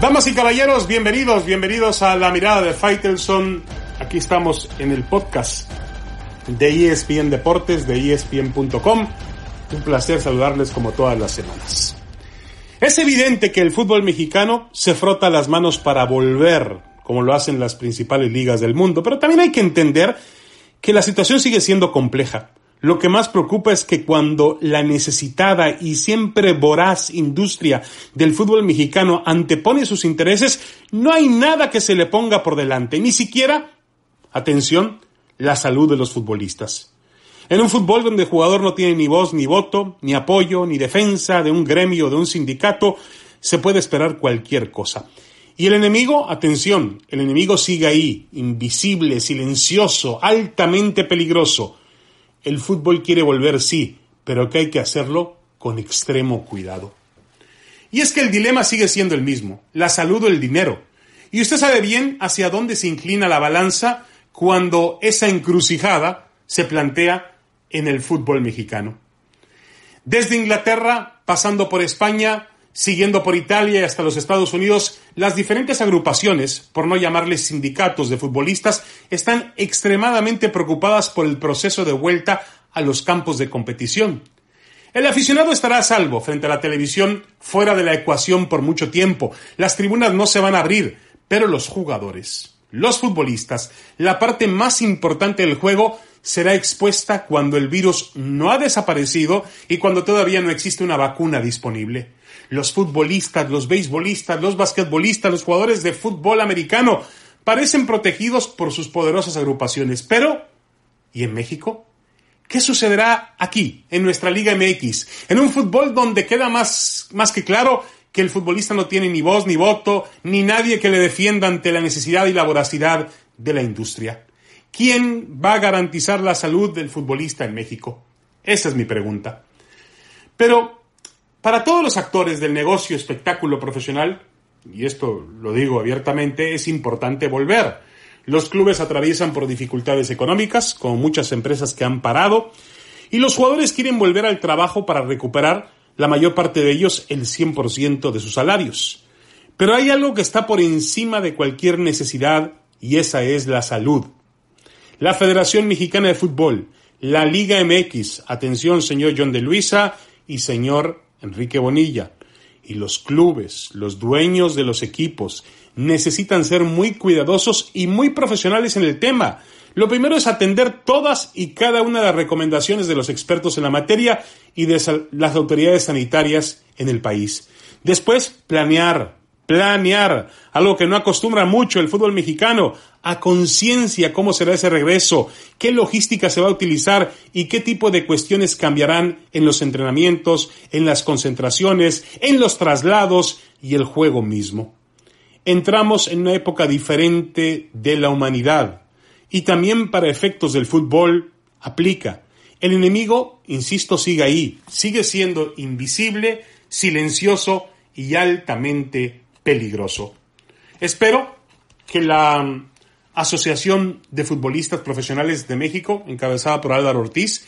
Damas y caballeros, bienvenidos, bienvenidos a la mirada de Faitelson. Aquí estamos en el podcast de ESPN Deportes, de ESPN.com. Un placer saludarles como todas las semanas. Es evidente que el fútbol mexicano se frota las manos para volver, como lo hacen las principales ligas del mundo, pero también hay que entender que la situación sigue siendo compleja. Lo que más preocupa es que cuando la necesitada y siempre voraz industria del fútbol mexicano antepone sus intereses, no hay nada que se le ponga por delante, ni siquiera, atención, la salud de los futbolistas. En un fútbol donde el jugador no tiene ni voz, ni voto, ni apoyo, ni defensa de un gremio de un sindicato, se puede esperar cualquier cosa. Y el enemigo, atención, el enemigo sigue ahí, invisible, silencioso, altamente peligroso el fútbol quiere volver, sí, pero que hay que hacerlo con extremo cuidado. Y es que el dilema sigue siendo el mismo, la salud o el dinero. Y usted sabe bien hacia dónde se inclina la balanza cuando esa encrucijada se plantea en el fútbol mexicano. Desde Inglaterra, pasando por España, siguiendo por Italia y hasta los Estados Unidos, las diferentes agrupaciones, por no llamarles sindicatos de futbolistas, están extremadamente preocupadas por el proceso de vuelta a los campos de competición. El aficionado estará a salvo frente a la televisión fuera de la ecuación por mucho tiempo. Las tribunas no se van a abrir, pero los jugadores, los futbolistas, la parte más importante del juego será expuesta cuando el virus no ha desaparecido y cuando todavía no existe una vacuna disponible los futbolistas, los beisbolistas, los basquetbolistas, los jugadores de fútbol americano parecen protegidos por sus poderosas agrupaciones. Pero, ¿y en México? ¿Qué sucederá aquí, en nuestra Liga MX? En un fútbol donde queda más, más que claro que el futbolista no tiene ni voz ni voto, ni nadie que le defienda ante la necesidad y la voracidad de la industria. ¿Quién va a garantizar la salud del futbolista en México? Esa es mi pregunta. Pero, para todos los actores del negocio espectáculo profesional, y esto lo digo abiertamente, es importante volver. Los clubes atraviesan por dificultades económicas, como muchas empresas que han parado, y los jugadores quieren volver al trabajo para recuperar, la mayor parte de ellos, el 100% de sus salarios. Pero hay algo que está por encima de cualquier necesidad, y esa es la salud. La Federación Mexicana de Fútbol, la Liga MX, atención señor John de Luisa y señor Enrique Bonilla, y los clubes, los dueños de los equipos, necesitan ser muy cuidadosos y muy profesionales en el tema. Lo primero es atender todas y cada una de las recomendaciones de los expertos en la materia y de las autoridades sanitarias en el país. Después, planear, planear, algo que no acostumbra mucho el fútbol mexicano, a conciencia cómo será ese regreso, qué logística se va a utilizar y qué tipo de cuestiones cambiarán en los entrenamientos, en las concentraciones, en los traslados y el juego mismo. Entramos en una época diferente de la humanidad y también para efectos del fútbol aplica. El enemigo, insisto, sigue ahí, sigue siendo invisible, silencioso y altamente peligroso. Espero que la Asociación de Futbolistas Profesionales de México, encabezada por Álvaro Ortiz,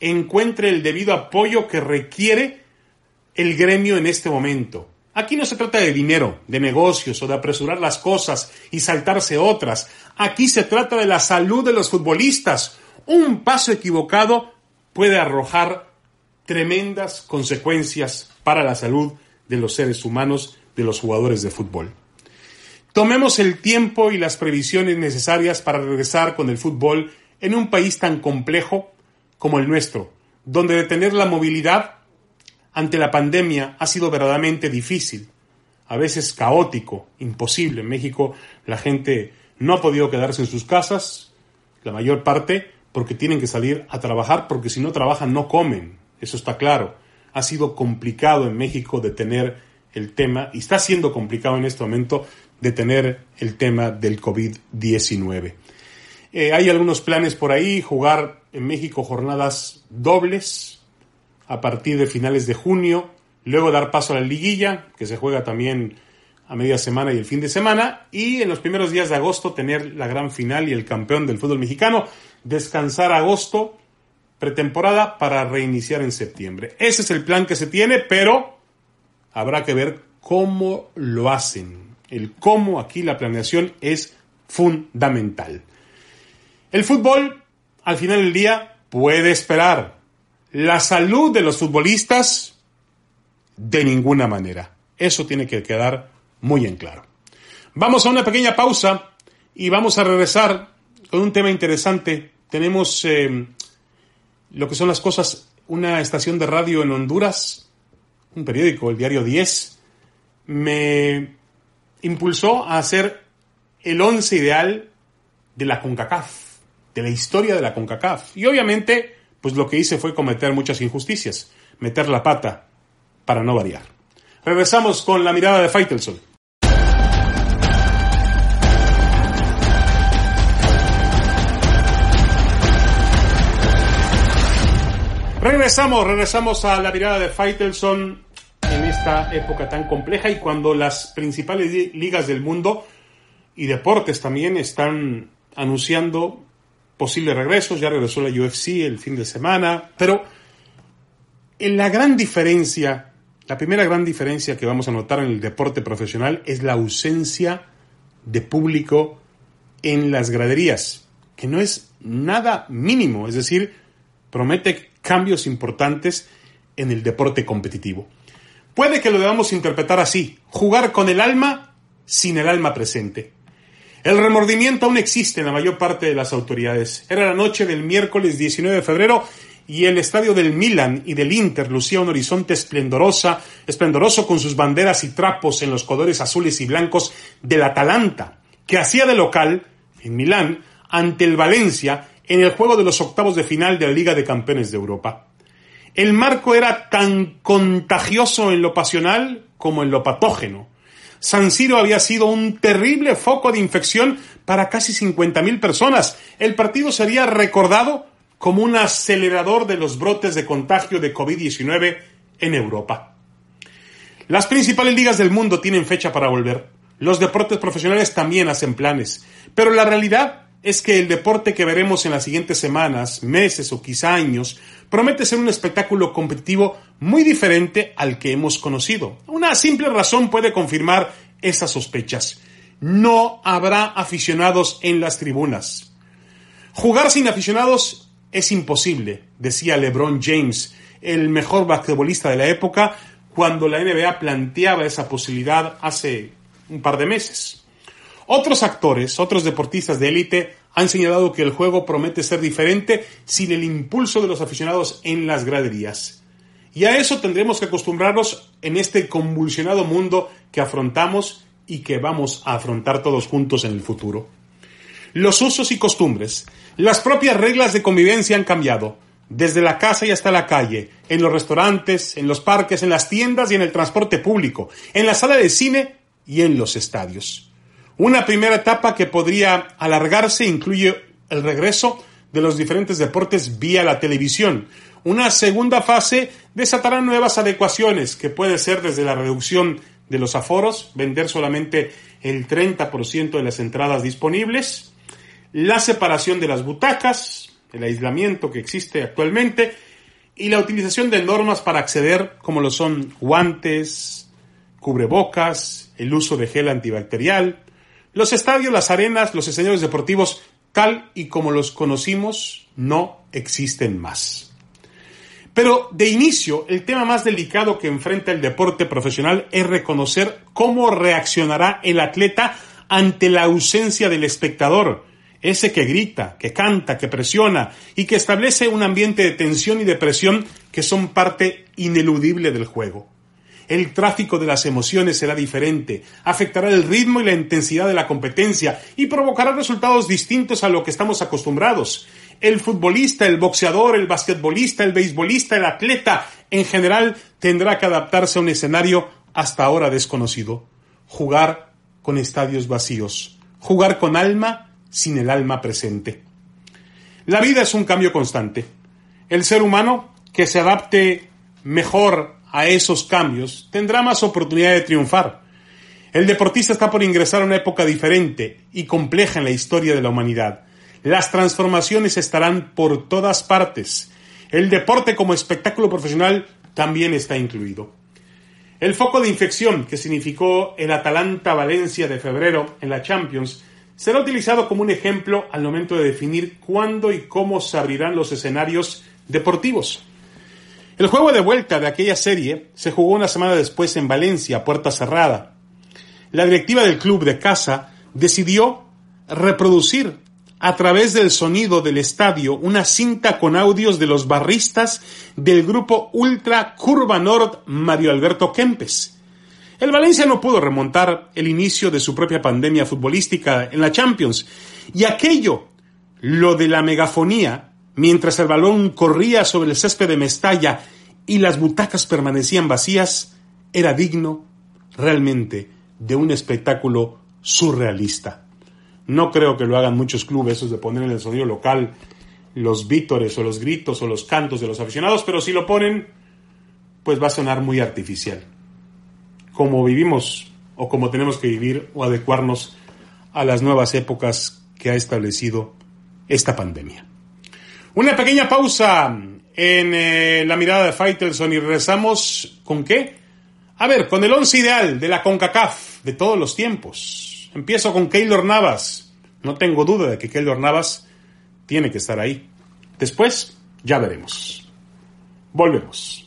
encuentre el debido apoyo que requiere el gremio en este momento. Aquí no se trata de dinero, de negocios o de apresurar las cosas y saltarse otras. Aquí se trata de la salud de los futbolistas. Un paso equivocado puede arrojar tremendas consecuencias para la salud de los seres humanos de los jugadores de fútbol. Tomemos el tiempo y las previsiones necesarias para regresar con el fútbol en un país tan complejo como el nuestro, donde detener la movilidad ante la pandemia ha sido verdaderamente difícil, a veces caótico, imposible. En México la gente no ha podido quedarse en sus casas, la mayor parte porque tienen que salir a trabajar, porque si no trabajan no comen, eso está claro. Ha sido complicado en México detener el tema, y está siendo complicado en este momento, de tener el tema del COVID-19. Eh, hay algunos planes por ahí, jugar en México jornadas dobles a partir de finales de junio, luego dar paso a la liguilla, que se juega también a media semana y el fin de semana, y en los primeros días de agosto tener la gran final y el campeón del fútbol mexicano, descansar agosto, pretemporada, para reiniciar en septiembre. Ese es el plan que se tiene, pero habrá que ver cómo lo hacen. el cómo aquí la planeación es fundamental. El fútbol, al final del día, puede esperar. La salud de los futbolistas, de ninguna manera. Eso tiene que quedar muy en claro. Vamos a una pequeña pausa y vamos a regresar con un tema interesante. Tenemos eh, lo que son las cosas, una estación de radio en Honduras, un periódico, el diario 10, me impulsó a hacer el once ideal de la CONCACAF, de la historia de la CONCACAF. Y obviamente, pues lo que hice fue cometer muchas injusticias, meter la pata, para no variar. Regresamos con la mirada de Faitelson. Regresamos, regresamos a la mirada de Faitelson en esta época tan compleja y cuando las principales ligas del mundo y deportes también están anunciando posibles regresos. Ya regresó la UFC el fin de semana, pero en la gran diferencia, la primera gran diferencia que vamos a notar en el deporte profesional es la ausencia de público en las graderías, que no es nada mínimo, es decir, promete cambios importantes en el deporte competitivo. Puede que lo debamos interpretar así, jugar con el alma sin el alma presente. El remordimiento aún existe en la mayor parte de las autoridades. Era la noche del miércoles 19 de febrero y el estadio del Milan y del Inter lucía un horizonte esplendorosa, esplendoroso con sus banderas y trapos en los colores azules y blancos del Atalanta, que hacía de local en Milán ante el Valencia en el juego de los octavos de final de la Liga de Campeones de Europa. El marco era tan contagioso en lo pasional como en lo patógeno. San Siro había sido un terrible foco de infección para casi 50.000 personas. El partido sería recordado como un acelerador de los brotes de contagio de COVID-19 en Europa. Las principales ligas del mundo tienen fecha para volver. Los deportes profesionales también hacen planes. Pero la realidad es que el deporte que veremos en las siguientes semanas, meses o quizá años promete ser un espectáculo competitivo muy diferente al que hemos conocido. Una simple razón puede confirmar esas sospechas. No habrá aficionados en las tribunas. Jugar sin aficionados es imposible, decía LeBron James, el mejor basquetbolista de la época, cuando la NBA planteaba esa posibilidad hace un par de meses. Otros actores, otros deportistas de élite han señalado que el juego promete ser diferente sin el impulso de los aficionados en las graderías. Y a eso tendremos que acostumbrarnos en este convulsionado mundo que afrontamos y que vamos a afrontar todos juntos en el futuro. Los usos y costumbres, las propias reglas de convivencia han cambiado, desde la casa y hasta la calle, en los restaurantes, en los parques, en las tiendas y en el transporte público, en la sala de cine y en los estadios. Una primera etapa que podría alargarse incluye el regreso de los diferentes deportes vía la televisión. Una segunda fase desatará nuevas adecuaciones, que puede ser desde la reducción de los aforos, vender solamente el 30% de las entradas disponibles, la separación de las butacas, el aislamiento que existe actualmente y la utilización de normas para acceder como lo son guantes, cubrebocas, el uso de gel antibacterial, los estadios, las arenas, los escenarios deportivos, tal y como los conocimos, no existen más. Pero de inicio, el tema más delicado que enfrenta el deporte profesional es reconocer cómo reaccionará el atleta ante la ausencia del espectador, ese que grita, que canta, que presiona y que establece un ambiente de tensión y de presión que son parte ineludible del juego. El tráfico de las emociones será diferente, afectará el ritmo y la intensidad de la competencia y provocará resultados distintos a lo que estamos acostumbrados. El futbolista, el boxeador, el basquetbolista, el beisbolista, el atleta, en general, tendrá que adaptarse a un escenario hasta ahora desconocido. Jugar con estadios vacíos. Jugar con alma sin el alma presente. La vida es un cambio constante. El ser humano que se adapte mejor a esos cambios, tendrá más oportunidad de triunfar. El deportista está por ingresar a una época diferente y compleja en la historia de la humanidad. Las transformaciones estarán por todas partes. El deporte como espectáculo profesional también está incluido. El foco de infección que significó el Atalanta Valencia de febrero en la Champions será utilizado como un ejemplo al momento de definir cuándo y cómo se abrirán los escenarios deportivos. El juego de vuelta de aquella serie se jugó una semana después en Valencia, puerta cerrada. La directiva del club de casa decidió reproducir a través del sonido del estadio una cinta con audios de los barristas del grupo Ultra Curva Nord Mario Alberto Kempes. El Valencia no pudo remontar el inicio de su propia pandemia futbolística en la Champions y aquello, lo de la megafonía, mientras el balón corría sobre el césped de Mestalla y las butacas permanecían vacías, era digno realmente de un espectáculo surrealista. No creo que lo hagan muchos clubes, esos de poner en el sonido local los vítores o los gritos o los cantos de los aficionados, pero si lo ponen, pues va a sonar muy artificial. Como vivimos o como tenemos que vivir o adecuarnos a las nuevas épocas que ha establecido esta pandemia. Una pequeña pausa en eh, la mirada de Faitelson y regresamos con qué? A ver, con el once ideal de la CONCACAF de todos los tiempos. Empiezo con Keylor Navas. No tengo duda de que Keylor Navas tiene que estar ahí. Después, ya veremos. Volvemos.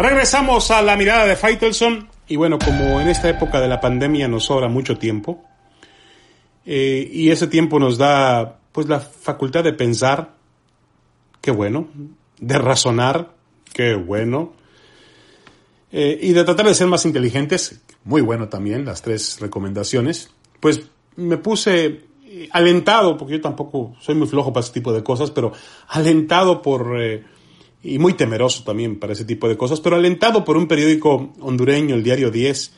Regresamos a la mirada de Faitelson. Y bueno, como en esta época de la pandemia nos sobra mucho tiempo, eh, y ese tiempo nos da pues la facultad de pensar qué bueno, de razonar, qué bueno, eh, y de tratar de ser más inteligentes, muy bueno también, las tres recomendaciones, pues me puse alentado, porque yo tampoco soy muy flojo para ese tipo de cosas, pero alentado por, eh, y muy temeroso también para ese tipo de cosas, pero alentado por un periódico hondureño, el Diario 10,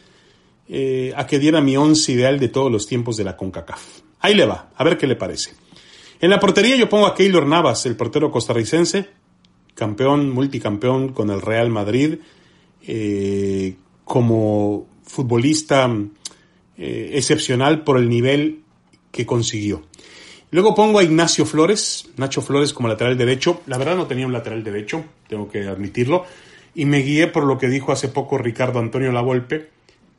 eh, a que diera mi once ideal de todos los tiempos de la CONCACAF. Ahí le va, a ver qué le parece. En la portería yo pongo a Keylor Navas, el portero costarricense, campeón, multicampeón con el Real Madrid, eh, como futbolista eh, excepcional por el nivel que consiguió. Luego pongo a Ignacio Flores, Nacho Flores como lateral derecho. La verdad no tenía un lateral derecho, tengo que admitirlo. Y me guié por lo que dijo hace poco Ricardo Antonio Lavolpe,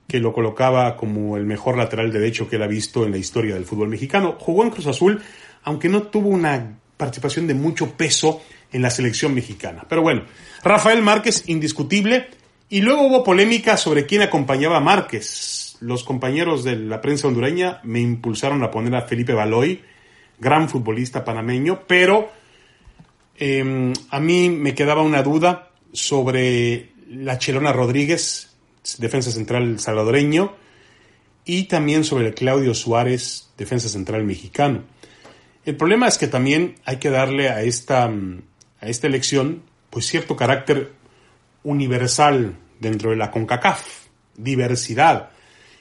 que lo colocaba como el mejor lateral derecho que él ha visto en la historia del fútbol mexicano. Jugó en Cruz Azul, aunque no tuvo una participación de mucho peso en la selección mexicana. Pero bueno, Rafael Márquez indiscutible y luego hubo polémica sobre quién acompañaba a Márquez. Los compañeros de la prensa hondureña me impulsaron a poner a Felipe Baloy, gran futbolista panameño, pero em, a mí me quedaba una duda sobre la Chelona Rodríguez, defensa central salvadoreño, y también sobre Claudio Suárez, defensa central mexicano. El problema es que también hay que darle a esta, a esta elección pues cierto carácter universal dentro de la CONCACAF, diversidad.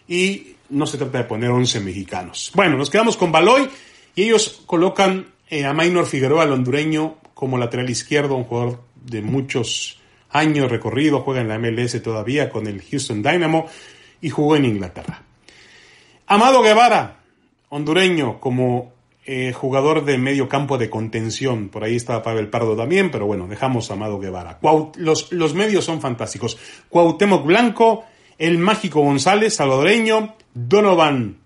Y no se trata de poner 11 mexicanos. Bueno, nos quedamos con Baloy y ellos colocan eh, a Maynor Figueroa, el hondureño, como lateral izquierdo, un jugador de muchos años recorrido, juega en la MLS todavía con el Houston Dynamo y jugó en Inglaterra. Amado Guevara, hondureño, como eh, jugador de medio campo de contención. Por ahí estaba Pavel Pardo también, pero bueno, dejamos a Amado Guevara. los, los medios son fantásticos. Cuauhtémoc Blanco, el mágico González, salvadoreño, Donovan,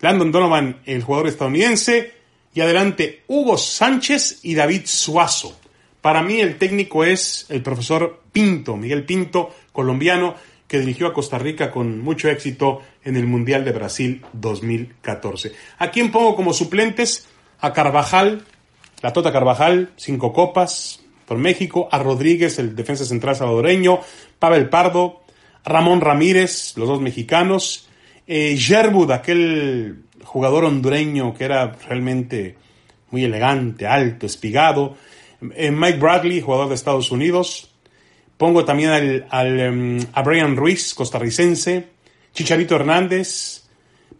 Landon Donovan, el jugador estadounidense, y adelante Hugo Sánchez y David Suazo. Para mí el técnico es el profesor Pinto, Miguel Pinto, colombiano, que dirigió a Costa Rica con mucho éxito en el Mundial de Brasil 2014. ¿A quién pongo como suplentes? A Carvajal, la Tota Carvajal, cinco copas por México, a Rodríguez, el defensa central salvadoreño, Pavel Pardo, Ramón Ramírez, los dos mexicanos, eh, aquel jugador hondureño que era realmente muy elegante, alto, espigado, eh, Mike Bradley, jugador de Estados Unidos, Pongo también al, em, a Brian Ruiz, costarricense, Chicharito Hernández,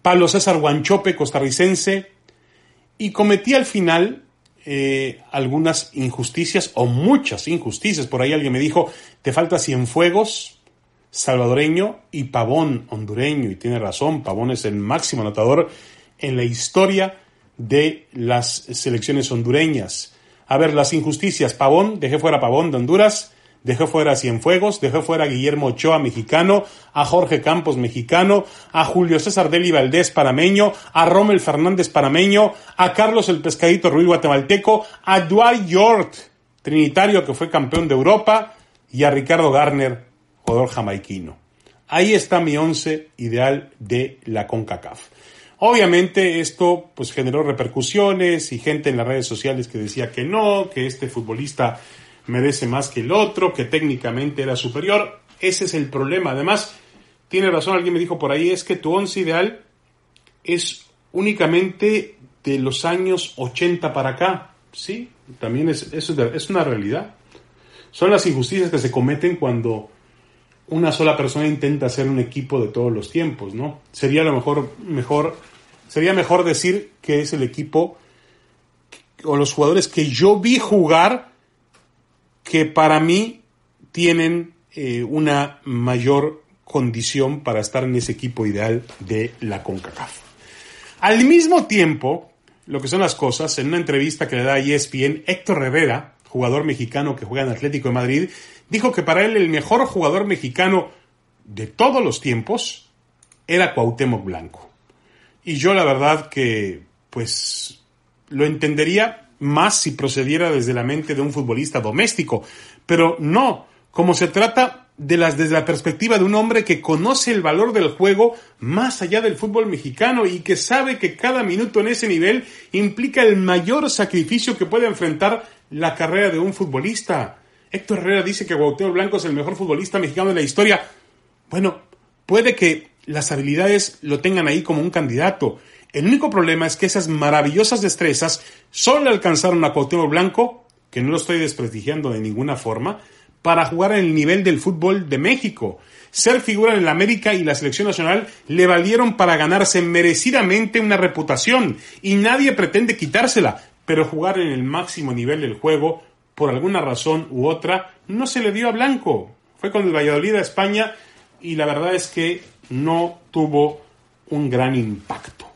Pablo César Guanchope, costarricense, y cometí al final eh, algunas injusticias o muchas injusticias. Por ahí alguien me dijo, te falta Cienfuegos, salvadoreño, y Pavón, hondureño, y tiene razón, Pavón es el máximo anotador en la historia de las selecciones hondureñas. A ver, las injusticias. Pavón, dejé fuera Pavón de Honduras, dejé fuera Cienfuegos, dejé fuera a Guillermo Ochoa, mexicano, a Jorge Campos, mexicano, a Julio César Deli Valdés, panameño, a Rommel Fernández, panameño, a Carlos el Pescadito Ruiz, guatemalteco, a Dwight York, trinitario que fue campeón de Europa, y a Ricardo Garner, jugador. Ahí está mi once ideal de la CONCACAF. Obviamente esto pues generó repercusiones y gente en las redes sociales que decía que no, que este futbolista merece más que el otro, que técnicamente era superior. Ese es el problema. Además, tiene razón, alguien me dijo por ahí, es que tu once ideal es únicamente de los años 80 para acá. Sí, también es, es, es una realidad. Son las injusticias que se cometen cuando una sola persona intenta hacer un equipo de todos los tiempos, ¿no? Sería lo mejor, mejor, sería mejor decir que es el equipo o los jugadores que yo vi jugar que para mí tienen eh, una mayor condición para estar en ese equipo ideal de la CONCACAF. Al mismo tiempo, lo que son las cosas, en una entrevista que le da ESPN, Héctor Rivera, jugador mexicano que juega en Atlético de Madrid, dijo que para él el mejor jugador mexicano de todos los tiempos era Cuauhtémoc Blanco. Y yo la verdad que pues lo entendería más si procediera desde la mente de un futbolista doméstico, pero no, como se trata de las, desde la perspectiva de un hombre que conoce el valor del juego más allá del fútbol mexicano y que sabe que cada minuto en ese nivel implica el mayor sacrificio que puede enfrentar la carrera de un futbolista. Héctor Herrera dice que Cuauhtémoc Blanco es el mejor futbolista mexicano de la historia. Bueno, puede que las habilidades lo tengan ahí como un candidato. El único problema es que esas maravillosas destrezas solo le alcanzaron a Cuauhtémoc Blanco, que no lo estoy desprestigiando de ninguna forma, para jugar en el nivel del fútbol de México. Ser figura en la América y la selección nacional le valieron para ganarse merecidamente una reputación y nadie pretende quitársela, pero jugar en el máximo nivel del juego por alguna razón u otra, no se le dio a Blanco. Fue con el Valladolid a España y la verdad es que no tuvo un gran impacto.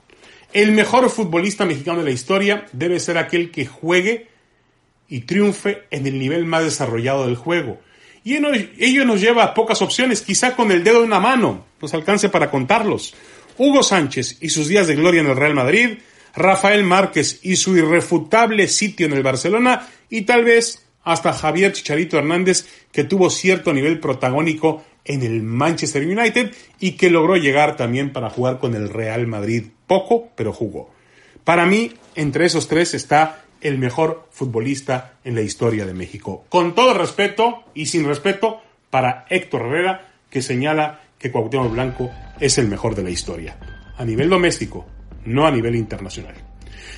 El mejor futbolista mexicano de la historia debe ser aquel que juegue y triunfe en el nivel más desarrollado del juego. Y ello nos lleva a pocas opciones, quizá con el dedo de una mano nos alcance para contarlos. Hugo Sánchez y sus días de gloria en el Real Madrid, Rafael Márquez y su irrefutable sitio en el Barcelona y tal vez hasta Javier Chicharito Hernández que tuvo cierto nivel protagónico en el Manchester United y que logró llegar también para jugar con el Real Madrid. Poco, pero jugó. Para mí, entre esos tres está el mejor futbolista en la historia de México. Con todo respeto y sin respeto para Héctor Herrera, que señala que Cuauhtémoc Blanco es el mejor de la historia. A nivel doméstico, no a nivel internacional.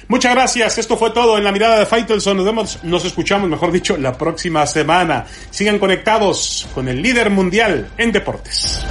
Muchas gracias, esto fue todo en la mirada de Faitelson. Nos vemos, nos escuchamos, mejor dicho, la próxima semana. Sigan conectados con el líder mundial en deportes.